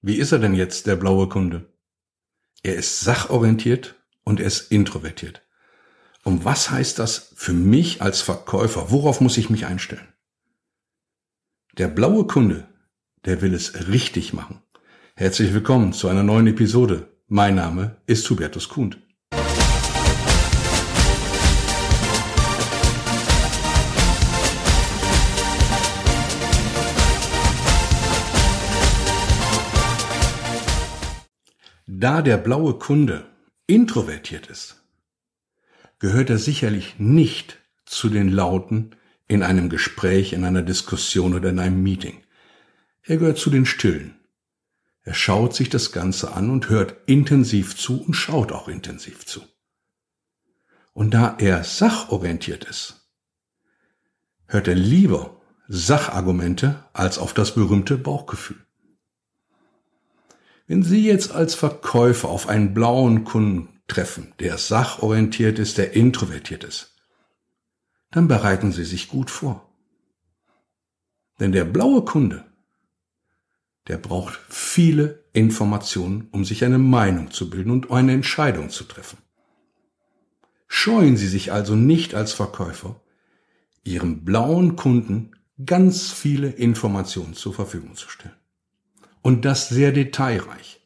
Wie ist er denn jetzt, der blaue Kunde? Er ist sachorientiert und er ist introvertiert. Und was heißt das für mich als Verkäufer? Worauf muss ich mich einstellen? Der blaue Kunde, der will es richtig machen. Herzlich willkommen zu einer neuen Episode. Mein Name ist Hubertus Kuhn. Da der blaue Kunde introvertiert ist, gehört er sicherlich nicht zu den Lauten in einem Gespräch, in einer Diskussion oder in einem Meeting. Er gehört zu den Stillen. Er schaut sich das Ganze an und hört intensiv zu und schaut auch intensiv zu. Und da er sachorientiert ist, hört er lieber Sachargumente als auf das berühmte Bauchgefühl. Wenn Sie jetzt als Verkäufer auf einen blauen Kunden treffen, der sachorientiert ist, der introvertiert ist, dann bereiten Sie sich gut vor. Denn der blaue Kunde, der braucht viele Informationen, um sich eine Meinung zu bilden und eine Entscheidung zu treffen. Scheuen Sie sich also nicht als Verkäufer, Ihrem blauen Kunden ganz viele Informationen zur Verfügung zu stellen. Und das sehr detailreich.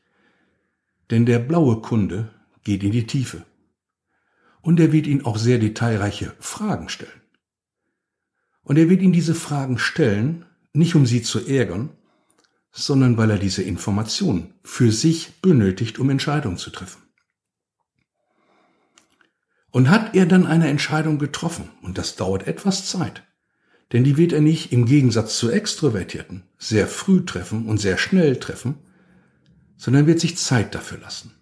Denn der blaue Kunde geht in die Tiefe. Und er wird Ihnen auch sehr detailreiche Fragen stellen. Und er wird Ihnen diese Fragen stellen, nicht um Sie zu ärgern, sondern weil er diese Informationen für sich benötigt, um Entscheidungen zu treffen. Und hat er dann eine Entscheidung getroffen, und das dauert etwas Zeit, denn die wird er nicht im Gegensatz zu Extrovertierten sehr früh treffen und sehr schnell treffen, sondern wird sich Zeit dafür lassen.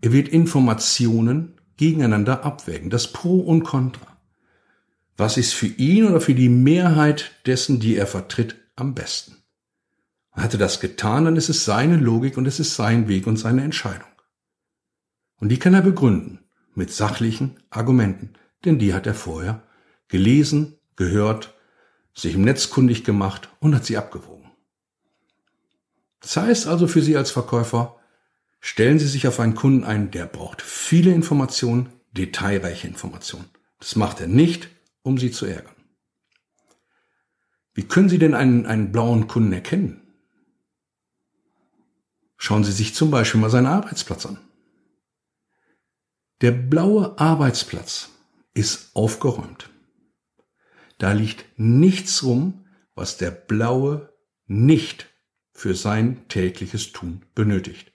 Er wird Informationen gegeneinander abwägen, das Pro und Contra. Was ist für ihn oder für die Mehrheit dessen, die er vertritt, am besten? Hat er das getan, dann ist es seine Logik und es ist sein Weg und seine Entscheidung. Und die kann er begründen mit sachlichen Argumenten, denn die hat er vorher gelesen, gehört, sich im Netz kundig gemacht und hat sie abgewogen. Das heißt also für Sie als Verkäufer, stellen Sie sich auf einen Kunden ein, der braucht viele Informationen, detailreiche Informationen. Das macht er nicht, um Sie zu ärgern. Wie können Sie denn einen, einen blauen Kunden erkennen? Schauen Sie sich zum Beispiel mal seinen Arbeitsplatz an. Der blaue Arbeitsplatz ist aufgeräumt. Da liegt nichts rum, was der Blaue nicht für sein tägliches Tun benötigt.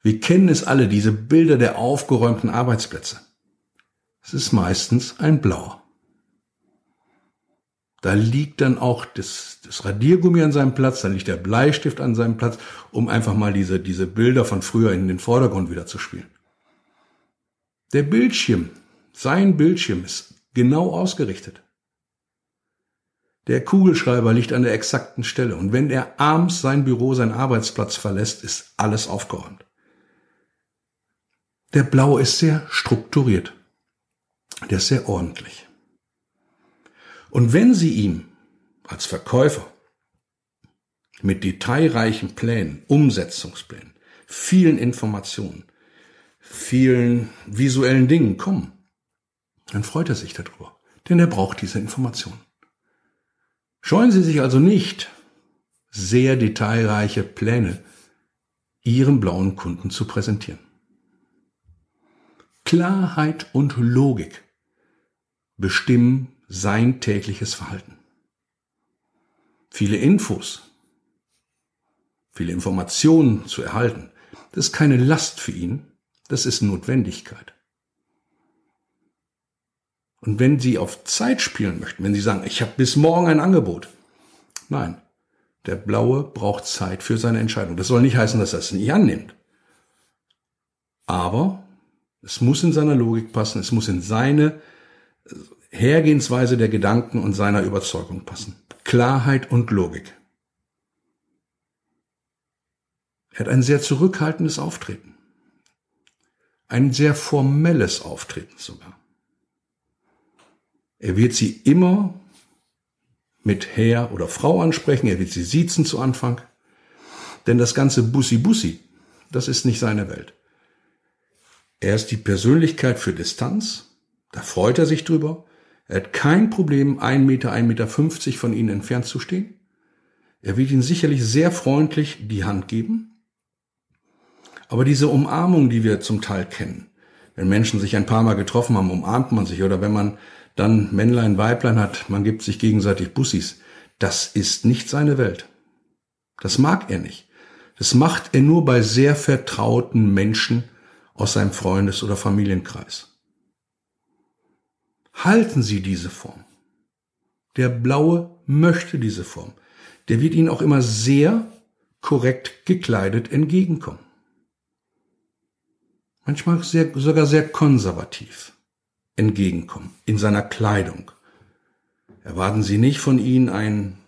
Wir kennen es alle, diese Bilder der aufgeräumten Arbeitsplätze. Es ist meistens ein Blauer. Da liegt dann auch das, das Radiergummi an seinem Platz, da liegt der Bleistift an seinem Platz, um einfach mal diese, diese Bilder von früher in den Vordergrund wieder zu spielen. Der Bildschirm, sein Bildschirm ist genau ausgerichtet. Der Kugelschreiber liegt an der exakten Stelle und wenn er abends sein Büro, seinen Arbeitsplatz verlässt, ist alles aufgeräumt. Der Blaue ist sehr strukturiert. Der ist sehr ordentlich. Und wenn Sie ihm als Verkäufer mit detailreichen Plänen, Umsetzungsplänen, vielen Informationen, vielen visuellen Dingen kommen, dann freut er sich darüber, denn er braucht diese Informationen. Scheuen Sie sich also nicht, sehr detailreiche Pläne Ihrem blauen Kunden zu präsentieren. Klarheit und Logik bestimmen sein tägliches Verhalten. Viele Infos, viele Informationen zu erhalten, das ist keine Last für ihn, das ist Notwendigkeit. Und wenn Sie auf Zeit spielen möchten, wenn Sie sagen, ich habe bis morgen ein Angebot, nein, der Blaue braucht Zeit für seine Entscheidung. Das soll nicht heißen, dass er es nicht annimmt. Aber es muss in seiner Logik passen, es muss in seine Hergehensweise der Gedanken und seiner Überzeugung passen. Klarheit und Logik. Er hat ein sehr zurückhaltendes Auftreten. Ein sehr formelles Auftreten sogar. Er wird sie immer mit Herr oder Frau ansprechen, er wird sie siezen zu Anfang. Denn das ganze Bussi-Bussi, das ist nicht seine Welt. Er ist die Persönlichkeit für Distanz, da freut er sich drüber. Er hat kein Problem, ein Meter, ein Meter fünfzig von ihnen entfernt zu stehen. Er wird ihnen sicherlich sehr freundlich die Hand geben. Aber diese Umarmung, die wir zum Teil kennen, wenn Menschen sich ein paar Mal getroffen haben, umarmt man sich. Oder wenn man dann Männlein, Weiblein hat, man gibt sich gegenseitig Bussis. Das ist nicht seine Welt. Das mag er nicht. Das macht er nur bei sehr vertrauten Menschen aus seinem Freundes- oder Familienkreis. Halten Sie diese Form. Der Blaue möchte diese Form. Der wird Ihnen auch immer sehr korrekt gekleidet entgegenkommen. Manchmal sehr, sogar sehr konservativ entgegenkommen in seiner Kleidung. Erwarten Sie nicht von Ihnen ein,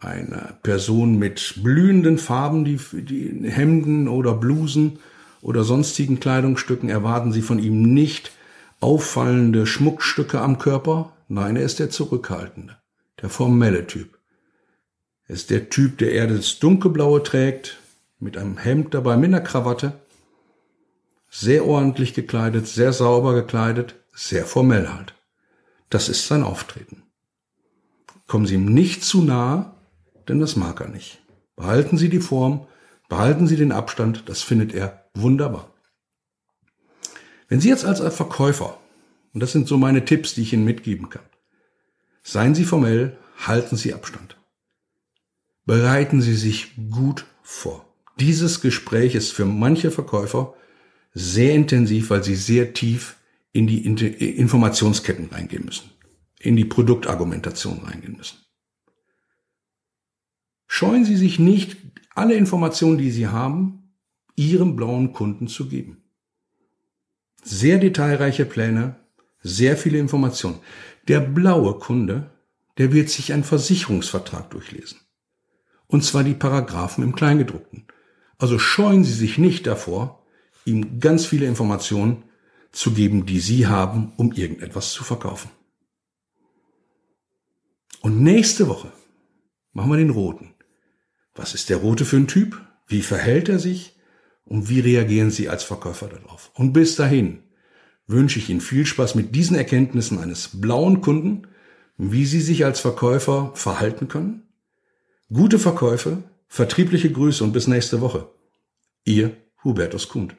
eine Person mit blühenden Farben, die, die Hemden oder Blusen oder sonstigen Kleidungsstücken. Erwarten Sie von ihm nicht auffallende Schmuckstücke am Körper. Nein, er ist der Zurückhaltende, der formelle Typ. Er ist der Typ, der eher das Dunkelblaue trägt, mit einem Hemd dabei, mit einer Krawatte. Sehr ordentlich gekleidet, sehr sauber gekleidet, sehr formell halt. Das ist sein Auftreten. Kommen Sie ihm nicht zu nahe, denn das mag er nicht. Behalten Sie die Form, behalten Sie den Abstand, das findet er wunderbar. Wenn Sie jetzt als Verkäufer, und das sind so meine Tipps, die ich Ihnen mitgeben kann, seien Sie formell, halten Sie Abstand. Bereiten Sie sich gut vor. Dieses Gespräch ist für manche Verkäufer sehr intensiv, weil sie sehr tief in die Informationsketten reingehen müssen, in die Produktargumentation reingehen müssen. Scheuen Sie sich nicht, alle Informationen, die Sie haben, Ihrem blauen Kunden zu geben. Sehr detailreiche Pläne, sehr viele Informationen. Der blaue Kunde, der wird sich einen Versicherungsvertrag durchlesen. Und zwar die Paragraphen im Kleingedruckten. Also scheuen Sie sich nicht davor, ihm ganz viele Informationen zu geben, die Sie haben, um irgendetwas zu verkaufen. Und nächste Woche machen wir den Roten. Was ist der Rote für ein Typ? Wie verhält er sich? Und wie reagieren Sie als Verkäufer darauf? Und bis dahin wünsche ich Ihnen viel Spaß mit diesen Erkenntnissen eines blauen Kunden, wie Sie sich als Verkäufer verhalten können. Gute Verkäufe, vertriebliche Grüße und bis nächste Woche. Ihr Hubertus Kund.